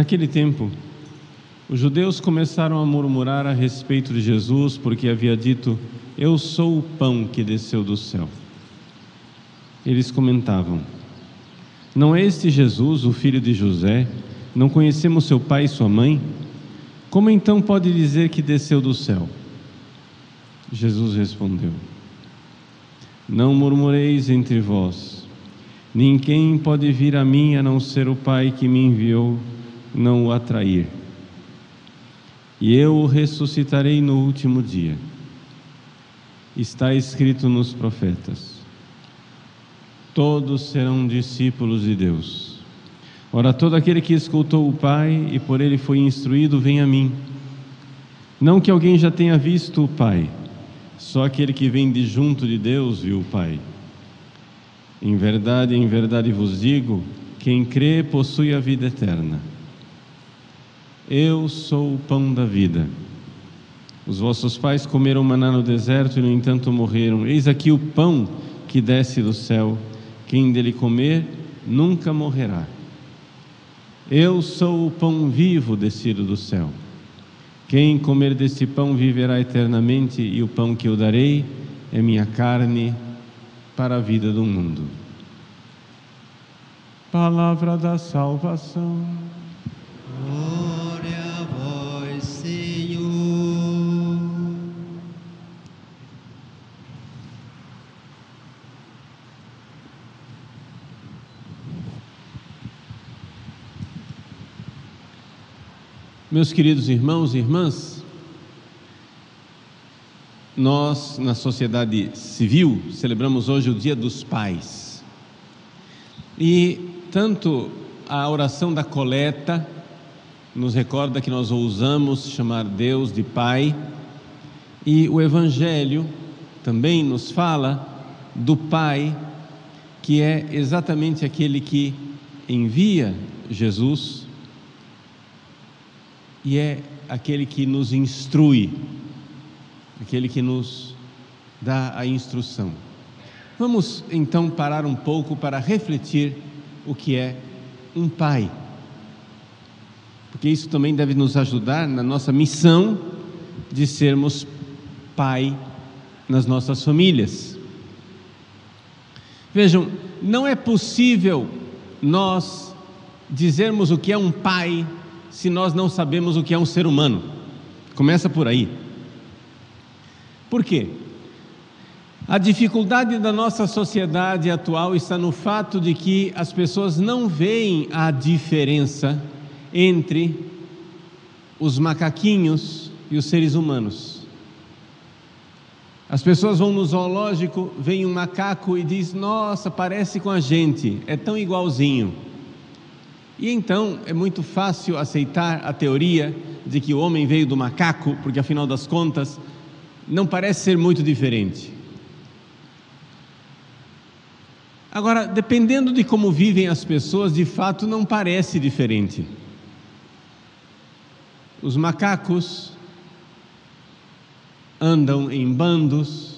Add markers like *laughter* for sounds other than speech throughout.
Naquele tempo, os judeus começaram a murmurar a respeito de Jesus, porque havia dito: Eu sou o pão que desceu do céu. Eles comentavam: Não é este Jesus, o filho de José? Não conhecemos seu pai e sua mãe? Como então pode dizer que desceu do céu? Jesus respondeu: Não murmureis entre vós. Ninguém pode vir a mim a não ser o Pai que me enviou não o atrair. E eu o ressuscitarei no último dia. Está escrito nos profetas: Todos serão discípulos de Deus. Ora, todo aquele que escutou o Pai e por ele foi instruído, vem a mim. Não que alguém já tenha visto o Pai, só aquele que vem de junto de Deus viu o Pai. Em verdade, em verdade vos digo: quem crê possui a vida eterna. Eu sou o pão da vida. Os vossos pais comeram maná no deserto e, no entanto, morreram. Eis aqui o pão que desce do céu. Quem dele comer nunca morrerá. Eu sou o pão vivo descido do céu. Quem comer desse pão viverá eternamente, e o pão que eu darei é minha carne para a vida do mundo. Palavra da salvação. Glória Meus queridos irmãos e irmãs, nós, na sociedade civil, celebramos hoje o Dia dos Pais. E tanto a oração da coleta nos recorda que nós ousamos chamar Deus de Pai, e o Evangelho também nos fala do Pai, que é exatamente aquele que envia Jesus e é aquele que nos instrui, aquele que nos dá a instrução. Vamos então parar um pouco para refletir o que é um pai, porque isso também deve nos ajudar na nossa missão de sermos pai nas nossas famílias. Vejam, não é possível nós dizermos o que é um pai se nós não sabemos o que é um ser humano. Começa por aí. Por quê? A dificuldade da nossa sociedade atual está no fato de que as pessoas não veem a diferença entre os macaquinhos e os seres humanos. As pessoas vão no zoológico, veem um macaco e diz: "Nossa, parece com a gente, é tão igualzinho". E então é muito fácil aceitar a teoria de que o homem veio do macaco, porque afinal das contas não parece ser muito diferente. Agora, dependendo de como vivem as pessoas, de fato não parece diferente. Os macacos andam em bandos,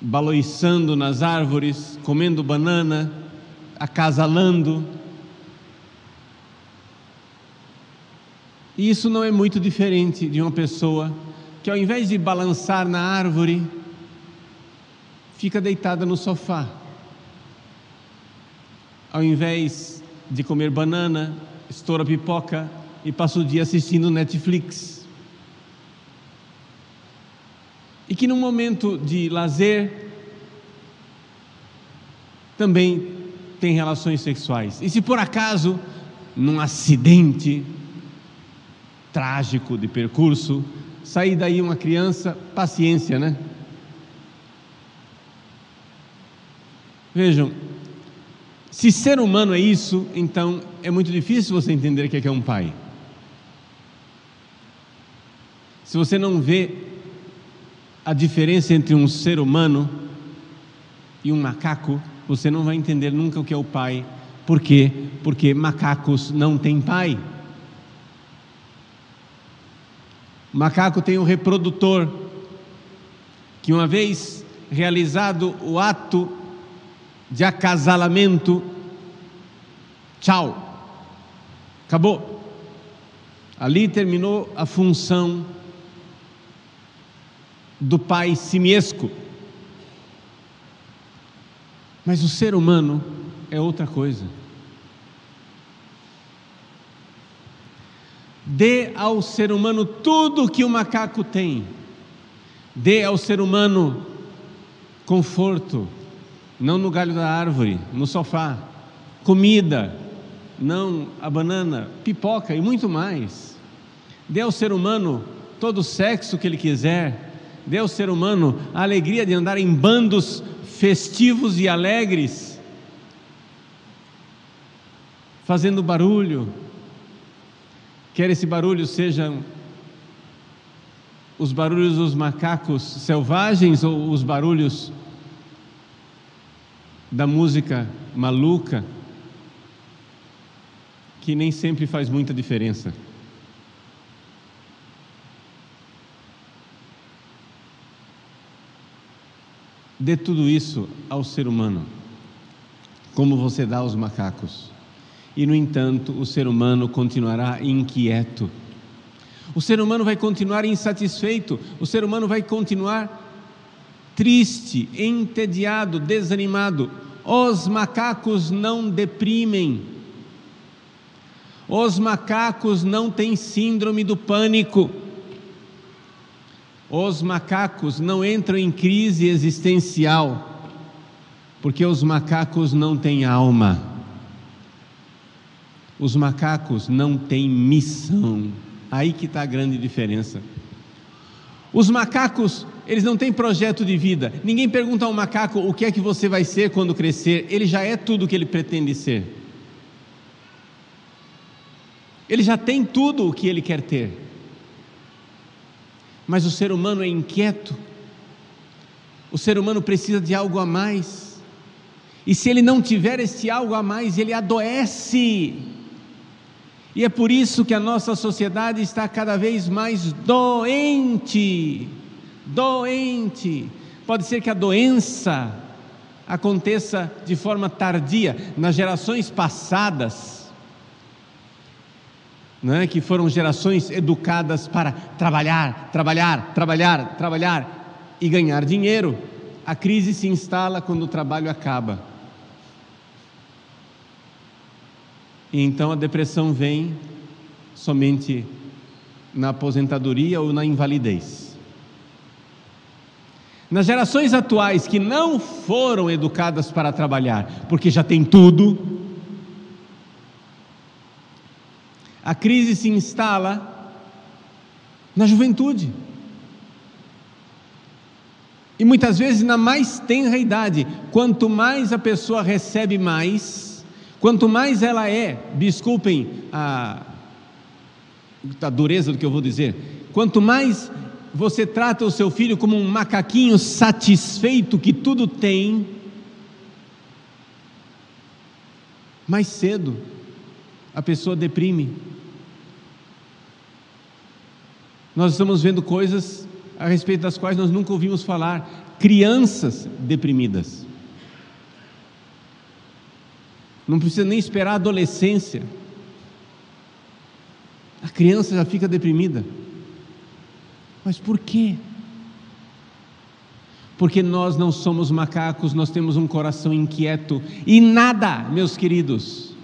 baloiçando nas árvores, comendo banana, acasalando. E isso não é muito diferente de uma pessoa que, ao invés de balançar na árvore, fica deitada no sofá. Ao invés de comer banana, estoura pipoca e passa o dia assistindo Netflix. E que num momento de lazer também tem relações sexuais. E se por acaso, num acidente trágico de percurso, sair daí uma criança, paciência, né? Se ser humano é isso, então é muito difícil você entender o que é, é um pai. Se você não vê a diferença entre um ser humano e um macaco, você não vai entender nunca o que é o pai. Por quê? Porque macacos não têm pai. O macaco tem um reprodutor que, uma vez realizado o ato de acasalamento, tchau, acabou. Ali terminou a função do pai simiesco. Mas o ser humano é outra coisa. Dê ao ser humano tudo que o macaco tem. Dê ao ser humano conforto, não no galho da árvore, no sofá, comida, não a banana, pipoca e muito mais. Dê ao ser humano todo o sexo que ele quiser. Dê ao ser humano a alegria de andar em bandos festivos e alegres, fazendo barulho, quer esse barulho sejam os barulhos dos macacos selvagens ou os barulhos da música maluca, que nem sempre faz muita diferença. Dê tudo isso ao ser humano, como você dá aos macacos. E, no entanto, o ser humano continuará inquieto. O ser humano vai continuar insatisfeito, o ser humano vai continuar triste, entediado, desanimado. Os macacos não deprimem. Os macacos não têm síndrome do pânico. Os macacos não entram em crise existencial, porque os macacos não têm alma. Os macacos não têm missão. Aí que está a grande diferença. Os macacos, eles não têm projeto de vida. Ninguém pergunta ao macaco o que é que você vai ser quando crescer. Ele já é tudo o que ele pretende ser. Ele já tem tudo o que ele quer ter. Mas o ser humano é inquieto, o ser humano precisa de algo a mais, e se ele não tiver esse algo a mais, ele adoece. E é por isso que a nossa sociedade está cada vez mais doente. Doente. Pode ser que a doença aconteça de forma tardia, nas gerações passadas é? que foram gerações educadas para trabalhar, trabalhar, trabalhar, trabalhar e ganhar dinheiro. A crise se instala quando o trabalho acaba. E então a depressão vem somente na aposentadoria ou na invalidez. Nas gerações atuais que não foram educadas para trabalhar, porque já tem tudo, A crise se instala na juventude. E muitas vezes na mais tenra idade, quanto mais a pessoa recebe mais, quanto mais ela é, desculpem a, a dureza do que eu vou dizer, quanto mais você trata o seu filho como um macaquinho satisfeito que tudo tem, mais cedo a pessoa deprime. Nós estamos vendo coisas a respeito das quais nós nunca ouvimos falar. Crianças deprimidas. Não precisa nem esperar a adolescência. A criança já fica deprimida. Mas por quê? Porque nós não somos macacos, nós temos um coração inquieto e nada, meus queridos,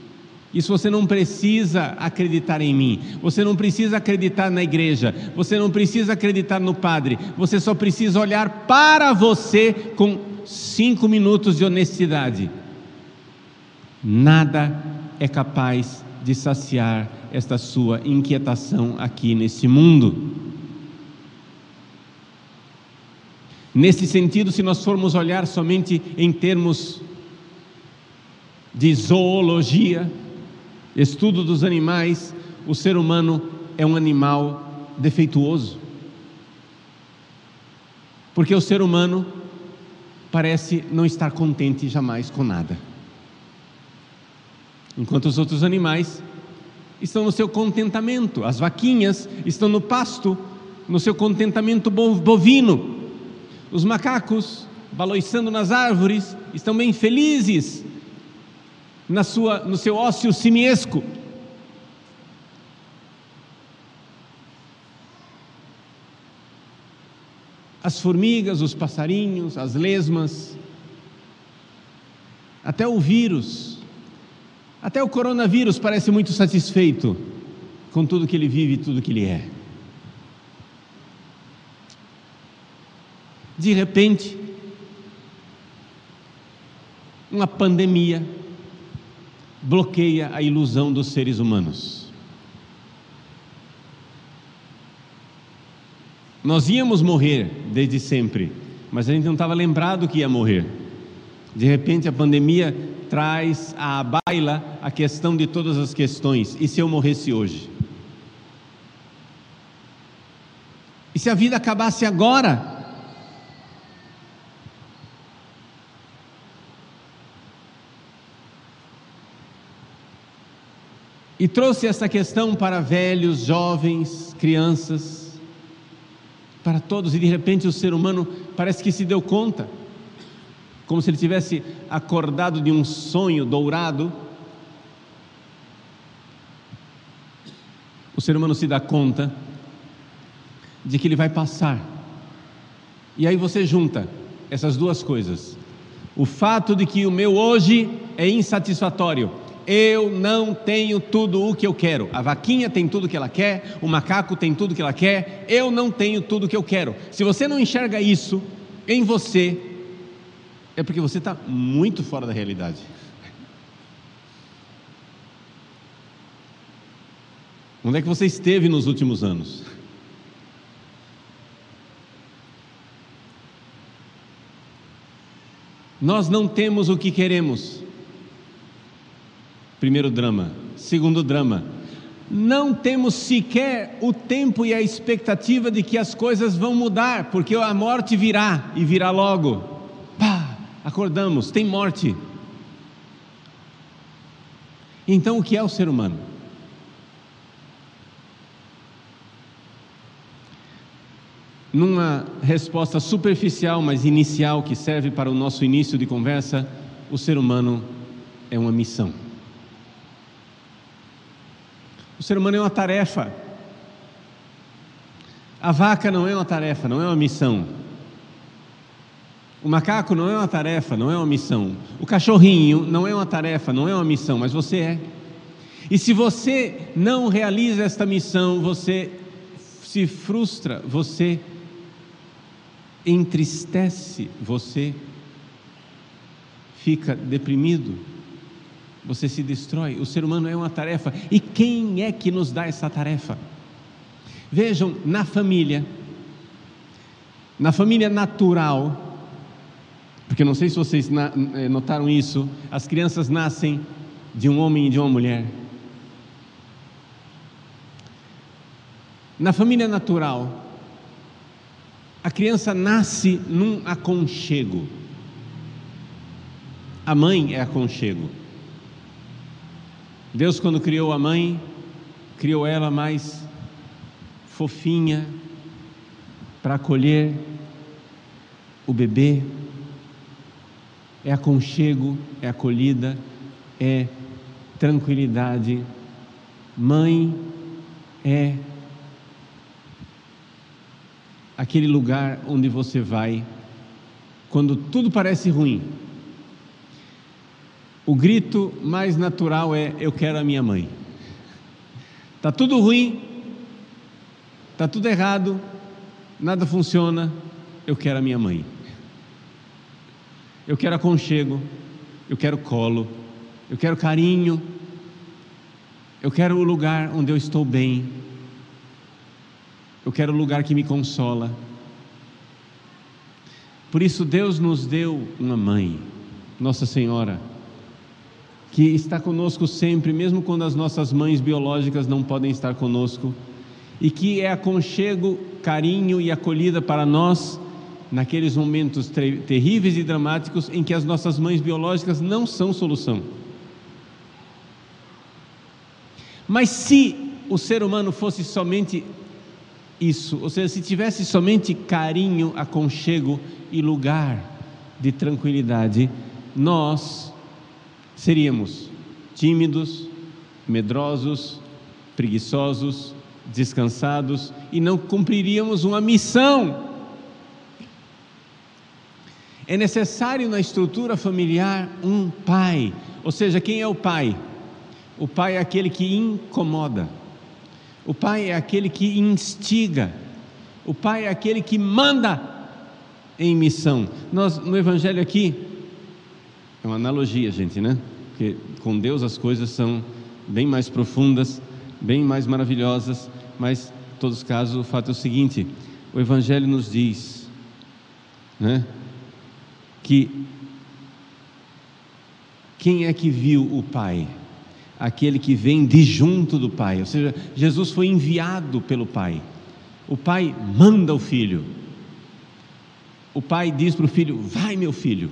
isso você não precisa acreditar em mim, você não precisa acreditar na igreja, você não precisa acreditar no padre, você só precisa olhar para você com cinco minutos de honestidade. Nada é capaz de saciar esta sua inquietação aqui nesse mundo. Nesse sentido, se nós formos olhar somente em termos de zoologia, estudo dos animais, o ser humano é um animal defeituoso. Porque o ser humano parece não estar contente jamais com nada. Enquanto os outros animais estão no seu contentamento, as vaquinhas estão no pasto, no seu contentamento bovino, os macacos, baloiçando nas árvores, estão bem felizes na sua, no seu ócio simiesco. As formigas, os passarinhos, as lesmas, até o vírus, até o coronavírus parece muito satisfeito com tudo que ele vive e tudo que ele é. De repente, uma pandemia bloqueia a ilusão dos seres humanos. Nós íamos morrer desde sempre, mas a gente não estava lembrado que ia morrer. De repente a pandemia traz à baila a questão de todas as questões. E se eu morresse hoje? E se a vida acabasse agora? E trouxe essa questão para velhos, jovens, crianças, para todos, e de repente o ser humano parece que se deu conta, como se ele tivesse acordado de um sonho dourado. O ser humano se dá conta de que ele vai passar. E aí você junta essas duas coisas: o fato de que o meu hoje é insatisfatório eu não tenho tudo o que eu quero. A vaquinha tem tudo o que ela quer, o macaco tem tudo o que ela quer, eu não tenho tudo o que eu quero. Se você não enxerga isso em você, é porque você está muito fora da realidade. Onde é que você esteve nos últimos anos? Nós não temos o que queremos. Primeiro drama. Segundo drama. Não temos sequer o tempo e a expectativa de que as coisas vão mudar, porque a morte virá e virá logo. Acordamos, tem morte. Então, o que é o ser humano? Numa resposta superficial, mas inicial, que serve para o nosso início de conversa, o ser humano é uma missão. O ser humano é uma tarefa. A vaca não é uma tarefa, não é uma missão. O macaco não é uma tarefa, não é uma missão. O cachorrinho não é uma tarefa, não é uma missão, mas você é. E se você não realiza esta missão, você se frustra, você entristece, você fica deprimido você se destrói. O ser humano é uma tarefa. E quem é que nos dá essa tarefa? Vejam, na família, na família natural, porque não sei se vocês eh, notaram isso, as crianças nascem de um homem e de uma mulher. Na família natural, a criança nasce num aconchego. A mãe é aconchego. Deus, quando criou a mãe, criou ela mais fofinha para acolher o bebê. É aconchego, é acolhida, é tranquilidade. Mãe é aquele lugar onde você vai quando tudo parece ruim o grito mais natural é: Eu quero a minha mãe. Está tudo ruim, está tudo errado, nada funciona, eu quero a minha mãe. Eu quero aconchego, eu quero colo, eu quero carinho, eu quero o lugar onde eu estou bem, eu quero o lugar que me consola. Por isso, Deus nos deu uma mãe, Nossa Senhora que está conosco sempre, mesmo quando as nossas mães biológicas não podem estar conosco, e que é aconchego, carinho e acolhida para nós naqueles momentos terríveis e dramáticos em que as nossas mães biológicas não são solução. Mas se o ser humano fosse somente isso, ou seja, se tivesse somente carinho, aconchego e lugar de tranquilidade, nós seríamos tímidos, medrosos, preguiçosos, descansados e não cumpriríamos uma missão. É necessário na estrutura familiar um pai, ou seja, quem é o pai? O pai é aquele que incomoda, o pai é aquele que instiga, o pai é aquele que manda em missão. Nós no Evangelho aqui, é uma analogia, gente, né? Porque com Deus as coisas são bem mais profundas, bem mais maravilhosas, mas em todos os casos o fato é o seguinte: o Evangelho nos diz, né? Que quem é que viu o Pai? Aquele que vem de junto do Pai, ou seja, Jesus foi enviado pelo Pai. O Pai manda o filho. O pai diz para o filho: Vai, meu filho.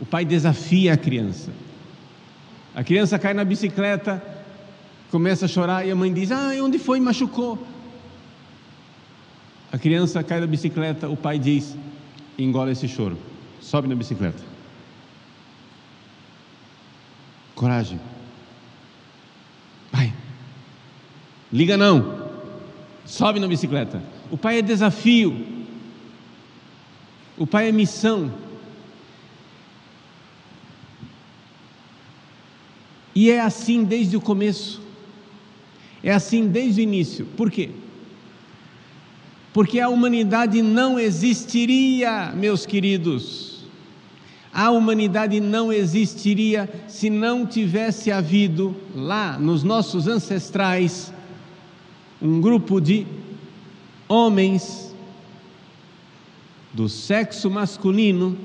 O pai desafia a criança. A criança cai na bicicleta, começa a chorar e a mãe diz: Ah, onde foi? Machucou. A criança cai da bicicleta, o pai diz: Engole esse choro, sobe na bicicleta. Coragem. Vai. Liga não. Sobe na bicicleta. O pai é desafio. O pai é missão. E é assim desde o começo. É assim desde o início. Por quê? Porque a humanidade não existiria, meus queridos. A humanidade não existiria se não tivesse havido lá nos nossos ancestrais um grupo de homens do sexo masculino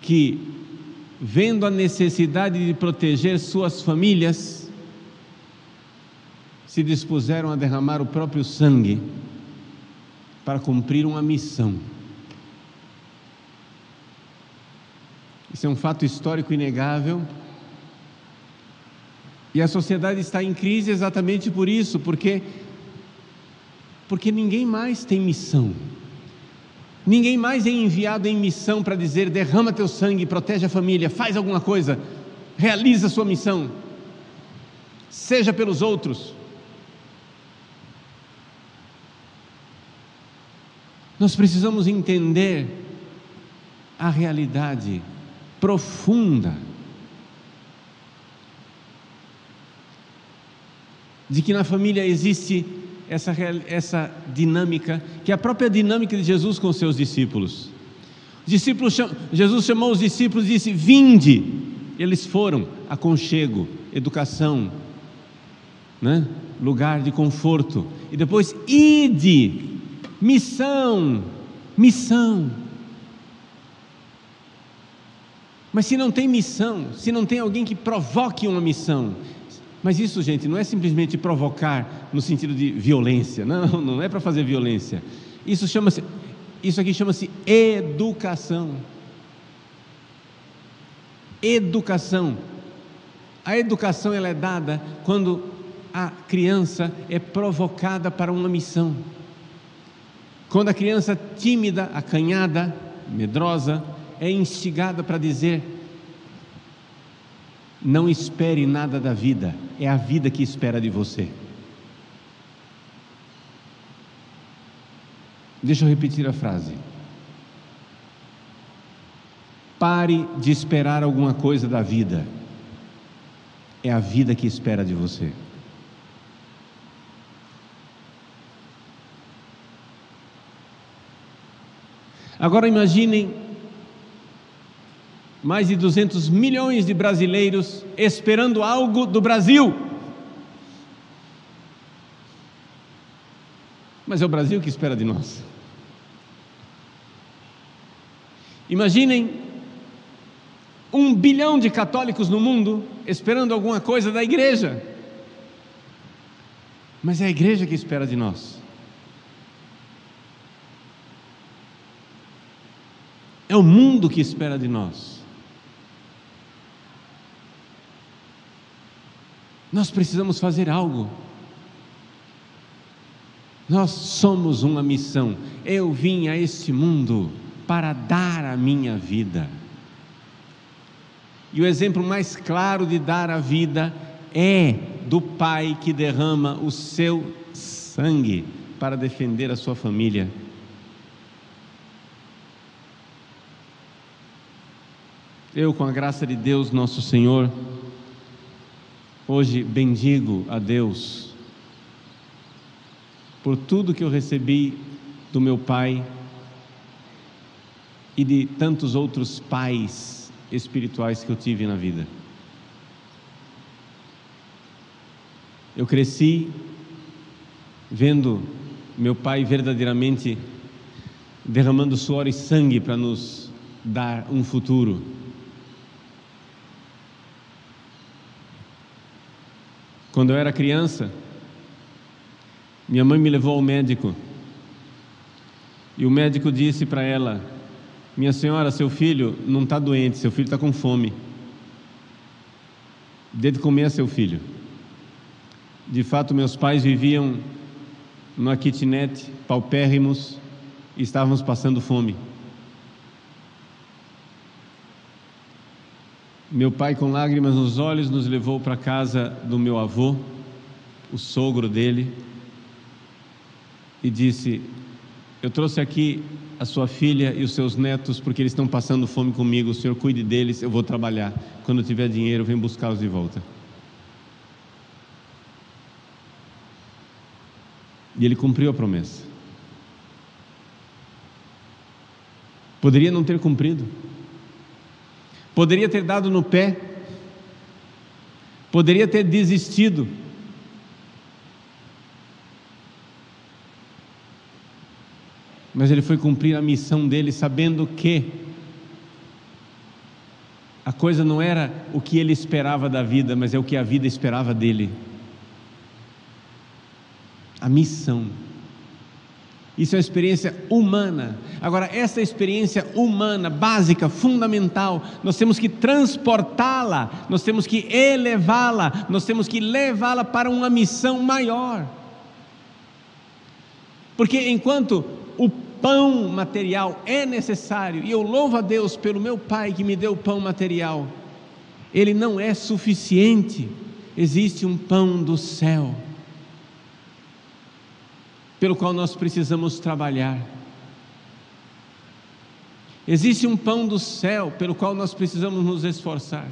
que vendo a necessidade de proteger suas famílias, se dispuseram a derramar o próprio sangue para cumprir uma missão. Isso é um fato histórico inegável. E a sociedade está em crise exatamente por isso, porque porque ninguém mais tem missão. Ninguém mais é enviado em missão para dizer: derrama teu sangue, protege a família, faz alguma coisa, realiza a sua missão, seja pelos outros. Nós precisamos entender a realidade profunda de que na família existe essa, essa dinâmica, que é a própria dinâmica de Jesus com os seus discípulos. discípulos Jesus chamou os discípulos e disse: Vinde. Eles foram, aconchego, educação, né? lugar de conforto. E depois, ide, missão, missão. Mas se não tem missão, se não tem alguém que provoque uma missão, mas isso, gente, não é simplesmente provocar no sentido de violência. Não, *laughs* não é para fazer violência. Isso chama-se, isso aqui chama-se educação. Educação. A educação ela é dada quando a criança é provocada para uma missão. Quando a criança tímida, acanhada, medrosa, é instigada para dizer: não espere nada da vida, é a vida que espera de você. Deixa eu repetir a frase. Pare de esperar alguma coisa da vida, é a vida que espera de você. Agora imaginem mais de 200 milhões de brasileiros esperando algo do Brasil. Mas é o Brasil que espera de nós. Imaginem um bilhão de católicos no mundo esperando alguma coisa da igreja. Mas é a igreja que espera de nós. É o mundo que espera de nós. Nós precisamos fazer algo. Nós somos uma missão. Eu vim a este mundo para dar a minha vida. E o exemplo mais claro de dar a vida é do pai que derrama o seu sangue para defender a sua família. Eu, com a graça de Deus, nosso Senhor, hoje bendigo a Deus por tudo que eu recebi do meu pai e de tantos outros pais espirituais que eu tive na vida. Eu cresci vendo meu pai verdadeiramente derramando suor e sangue para nos dar um futuro. Quando eu era criança, minha mãe me levou ao médico. E o médico disse para ela: Minha senhora, seu filho não está doente, seu filho está com fome. Dê de comer a seu filho. De fato, meus pais viviam numa kitnet, paupérrimos, e estávamos passando fome. Meu pai, com lágrimas nos olhos, nos levou para a casa do meu avô, o sogro dele, e disse: Eu trouxe aqui a sua filha e os seus netos porque eles estão passando fome comigo. O senhor cuide deles, eu vou trabalhar. Quando tiver dinheiro, vem buscá-los de volta. E ele cumpriu a promessa. Poderia não ter cumprido. Poderia ter dado no pé, poderia ter desistido. Mas ele foi cumprir a missão dele, sabendo que a coisa não era o que ele esperava da vida, mas é o que a vida esperava dele. A missão. Isso é uma experiência humana. Agora, essa experiência humana, básica, fundamental, nós temos que transportá-la, nós temos que elevá-la, nós temos que levá-la para uma missão maior. Porque enquanto o pão material é necessário, e eu louvo a Deus pelo meu Pai que me deu o pão material, ele não é suficiente, existe um pão do céu pelo qual nós precisamos trabalhar. Existe um pão do céu pelo qual nós precisamos nos esforçar.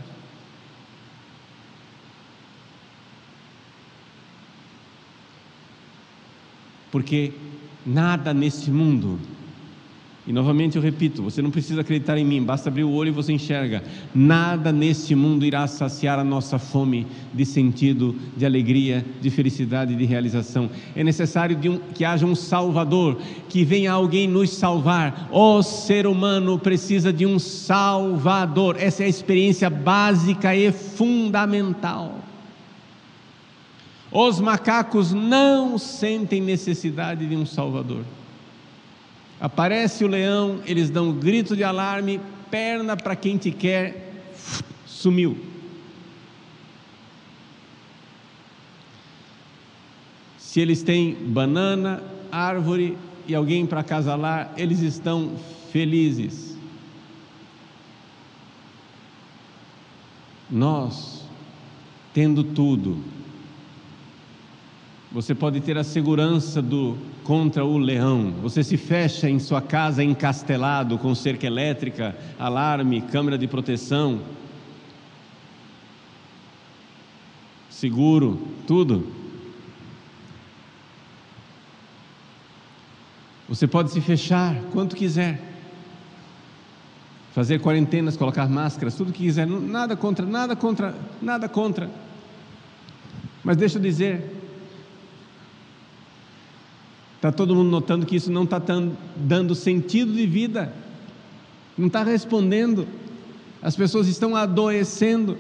Porque nada neste mundo e novamente eu repito: você não precisa acreditar em mim, basta abrir o olho e você enxerga. Nada neste mundo irá saciar a nossa fome de sentido, de alegria, de felicidade, de realização. É necessário um, que haja um Salvador, que venha alguém nos salvar. O ser humano precisa de um Salvador. Essa é a experiência básica e fundamental. Os macacos não sentem necessidade de um Salvador. Aparece o leão, eles dão um grito de alarme, perna para quem te quer, sumiu. Se eles têm banana, árvore e alguém para acasalar, eles estão felizes. Nós, tendo tudo, você pode ter a segurança do contra o leão. Você se fecha em sua casa encastelado com cerca elétrica, alarme, câmera de proteção, seguro, tudo. Você pode se fechar quanto quiser. Fazer quarentenas, colocar máscaras, tudo que quiser, nada contra, nada contra, nada contra. Mas deixa eu dizer, Está todo mundo notando que isso não está dando sentido de vida, não está respondendo. As pessoas estão adoecendo.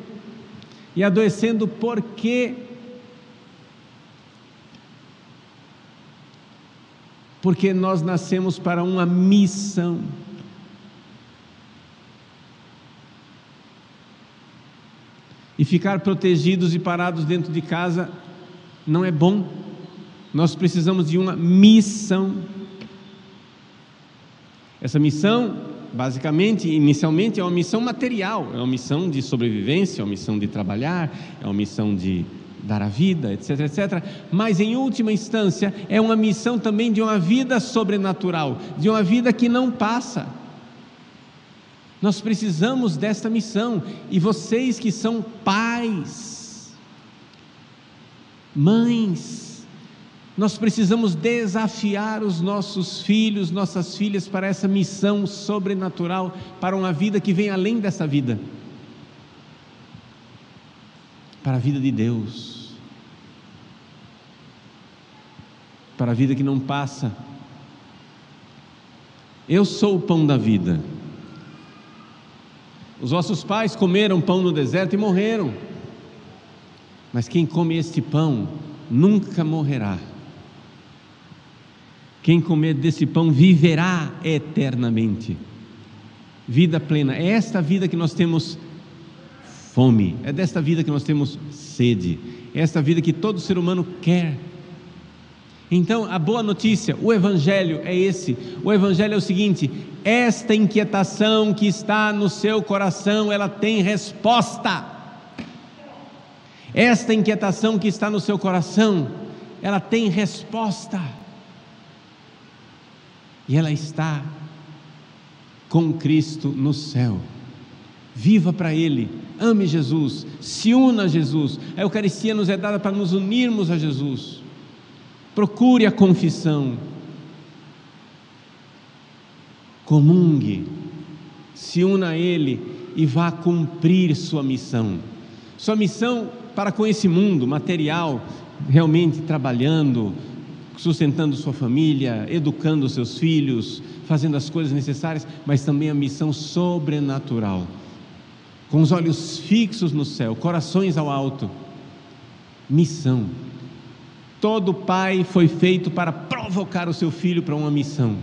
E adoecendo por quê? Porque nós nascemos para uma missão. E ficar protegidos e parados dentro de casa não é bom. Nós precisamos de uma missão. Essa missão, basicamente, inicialmente, é uma missão material, é uma missão de sobrevivência, é uma missão de trabalhar, é uma missão de dar a vida, etc, etc. Mas, em última instância, é uma missão também de uma vida sobrenatural, de uma vida que não passa. Nós precisamos desta missão, e vocês que são pais, mães, nós precisamos desafiar os nossos filhos, nossas filhas para essa missão sobrenatural, para uma vida que vem além dessa vida para a vida de Deus, para a vida que não passa. Eu sou o pão da vida. Os vossos pais comeram pão no deserto e morreram. Mas quem come este pão nunca morrerá. Quem comer desse pão viverá eternamente. Vida plena. É esta vida que nós temos fome. É desta vida que nós temos sede. É esta vida que todo ser humano quer. Então, a boa notícia, o Evangelho é esse. O Evangelho é o seguinte: esta inquietação que está no seu coração, ela tem resposta. Esta inquietação que está no seu coração, ela tem resposta. E ela está com Cristo no céu. Viva para Ele, ame Jesus, se una a Jesus. A Eucaristia nos é dada para nos unirmos a Jesus. Procure a confissão, comungue, se una a Ele e vá cumprir sua missão. Sua missão para com esse mundo material, realmente trabalhando, sustentando sua família, educando seus filhos, fazendo as coisas necessárias, mas também a missão sobrenatural. Com os olhos fixos no céu, corações ao alto. Missão. Todo pai foi feito para provocar o seu filho para uma missão.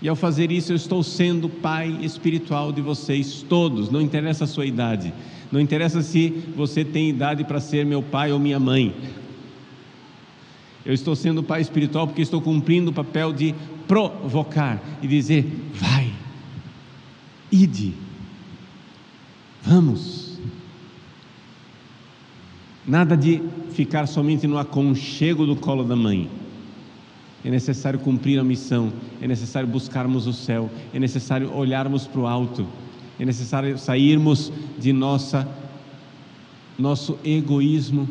E ao fazer isso, eu estou sendo pai espiritual de vocês todos, não interessa a sua idade, não interessa se você tem idade para ser meu pai ou minha mãe. Eu estou sendo pai espiritual porque estou cumprindo o papel de provocar e dizer: vai, ide, vamos. Nada de ficar somente no aconchego do colo da mãe é necessário cumprir a missão, é necessário buscarmos o céu, é necessário olharmos para o alto, é necessário sairmos de nossa nosso egoísmo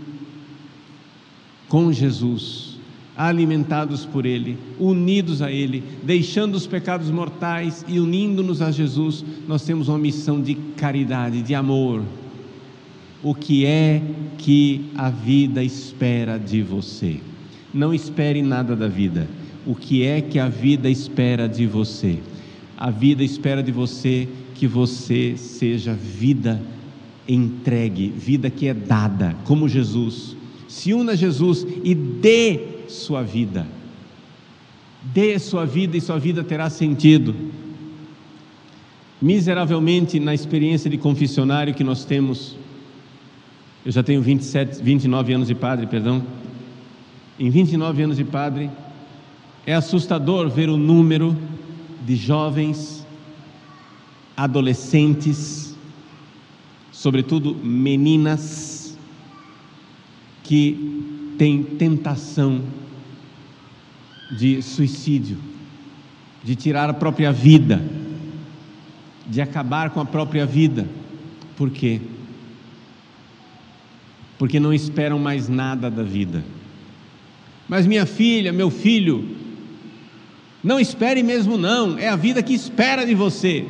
com Jesus, alimentados por Ele, unidos a Ele, deixando os pecados mortais e unindo-nos a Jesus, nós temos uma missão de caridade, de amor. O que é que a vida espera de você? Não espere nada da vida. O que é que a vida espera de você? A vida espera de você que você seja vida entregue, vida que é dada, como Jesus. Se una a Jesus e dê sua vida. Dê sua vida e sua vida terá sentido. Miseravelmente, na experiência de confessionário que nós temos, eu já tenho 27, 29 anos de padre, perdão em 29 anos de padre, é assustador ver o número de jovens, adolescentes, sobretudo meninas, que têm tentação de suicídio, de tirar a própria vida, de acabar com a própria vida. Por quê? Porque não esperam mais nada da vida mas minha filha, meu filho, não espere mesmo não, é a vida que espera de você.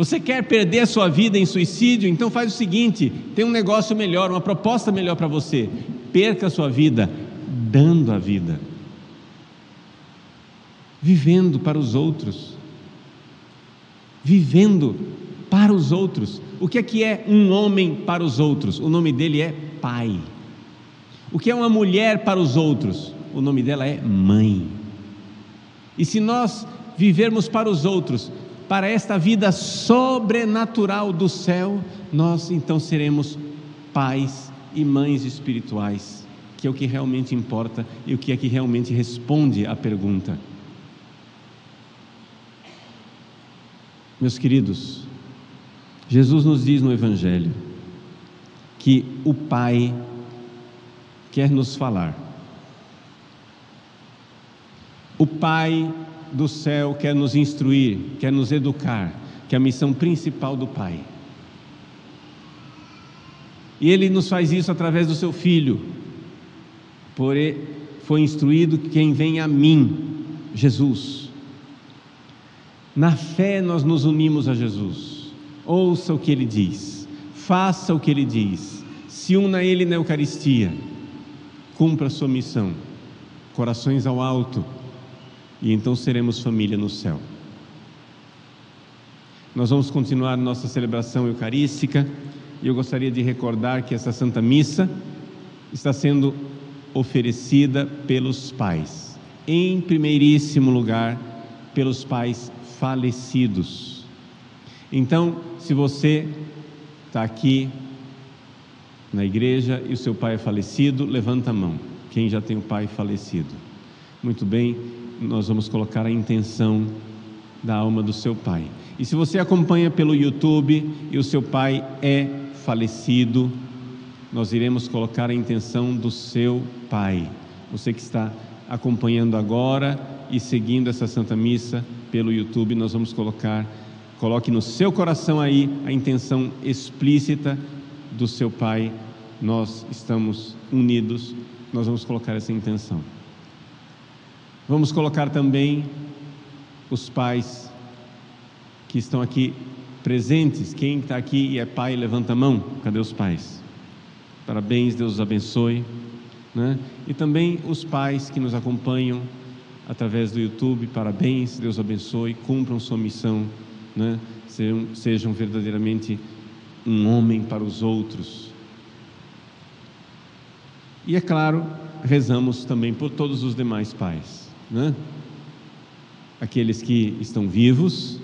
Você quer perder a sua vida em suicídio? Então faz o seguinte: tem um negócio melhor, uma proposta melhor para você. Perca a sua vida dando a vida, vivendo para os outros, vivendo para os outros. O que é que é um homem para os outros? O nome dele é pai. O que é uma mulher para os outros? O nome dela é mãe. E se nós vivermos para os outros, para esta vida sobrenatural do céu, nós então seremos pais e mães espirituais, que é o que realmente importa e o que é que realmente responde à pergunta. Meus queridos, Jesus nos diz no Evangelho que o Pai quer nos falar. O Pai do céu quer nos instruir, quer nos educar, que é a missão principal do Pai. E Ele nos faz isso através do Seu Filho. Por foi instruído quem vem a mim, Jesus. Na fé nós nos unimos a Jesus. Ouça o que Ele diz, faça o que Ele diz, se una Ele na Eucaristia, cumpra a sua missão. Corações ao alto e então seremos família no céu. Nós vamos continuar nossa celebração eucarística e eu gostaria de recordar que essa Santa Missa está sendo oferecida pelos pais, em primeiríssimo lugar, pelos pais falecidos. Então, se você está aqui na igreja e o seu pai é falecido, levanta a mão. Quem já tem o pai falecido? Muito bem, nós vamos colocar a intenção da alma do seu pai. E se você acompanha pelo YouTube e o seu pai é falecido, nós iremos colocar a intenção do seu pai. Você que está acompanhando agora e seguindo essa Santa Missa pelo YouTube, nós vamos colocar, coloque no seu coração aí a intenção explícita do seu pai. Nós estamos unidos, nós vamos colocar essa intenção. Vamos colocar também os pais que estão aqui presentes. Quem está aqui e é pai, levanta a mão. Cadê os pais? Parabéns, Deus os abençoe. Né? E também os pais que nos acompanham através do YouTube, parabéns, Deus abençoe, cumpram sua missão, né? sejam, sejam verdadeiramente um homem para os outros. E é claro, rezamos também por todos os demais pais né? aqueles que estão vivos,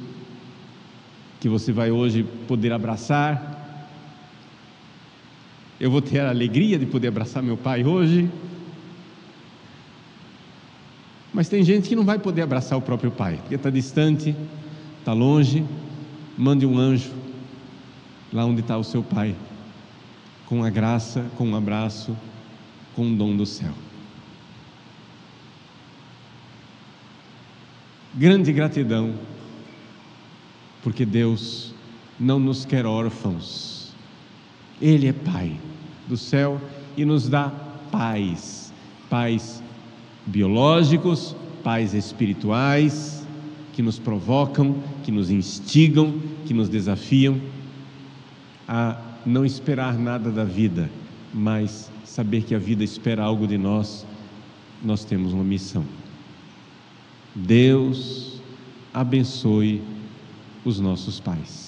que você vai hoje poder abraçar. Eu vou ter a alegria de poder abraçar meu pai hoje. Mas tem gente que não vai poder abraçar o próprio pai, porque está distante, está longe. Mande um anjo lá onde está o seu pai, com a graça, com um abraço, com o dom do céu. Grande gratidão, porque Deus não nos quer órfãos, Ele é Pai do céu e nos dá pais, pais biológicos, pais espirituais, que nos provocam, que nos instigam, que nos desafiam a não esperar nada da vida, mas saber que a vida espera algo de nós, nós temos uma missão. Deus abençoe os nossos pais.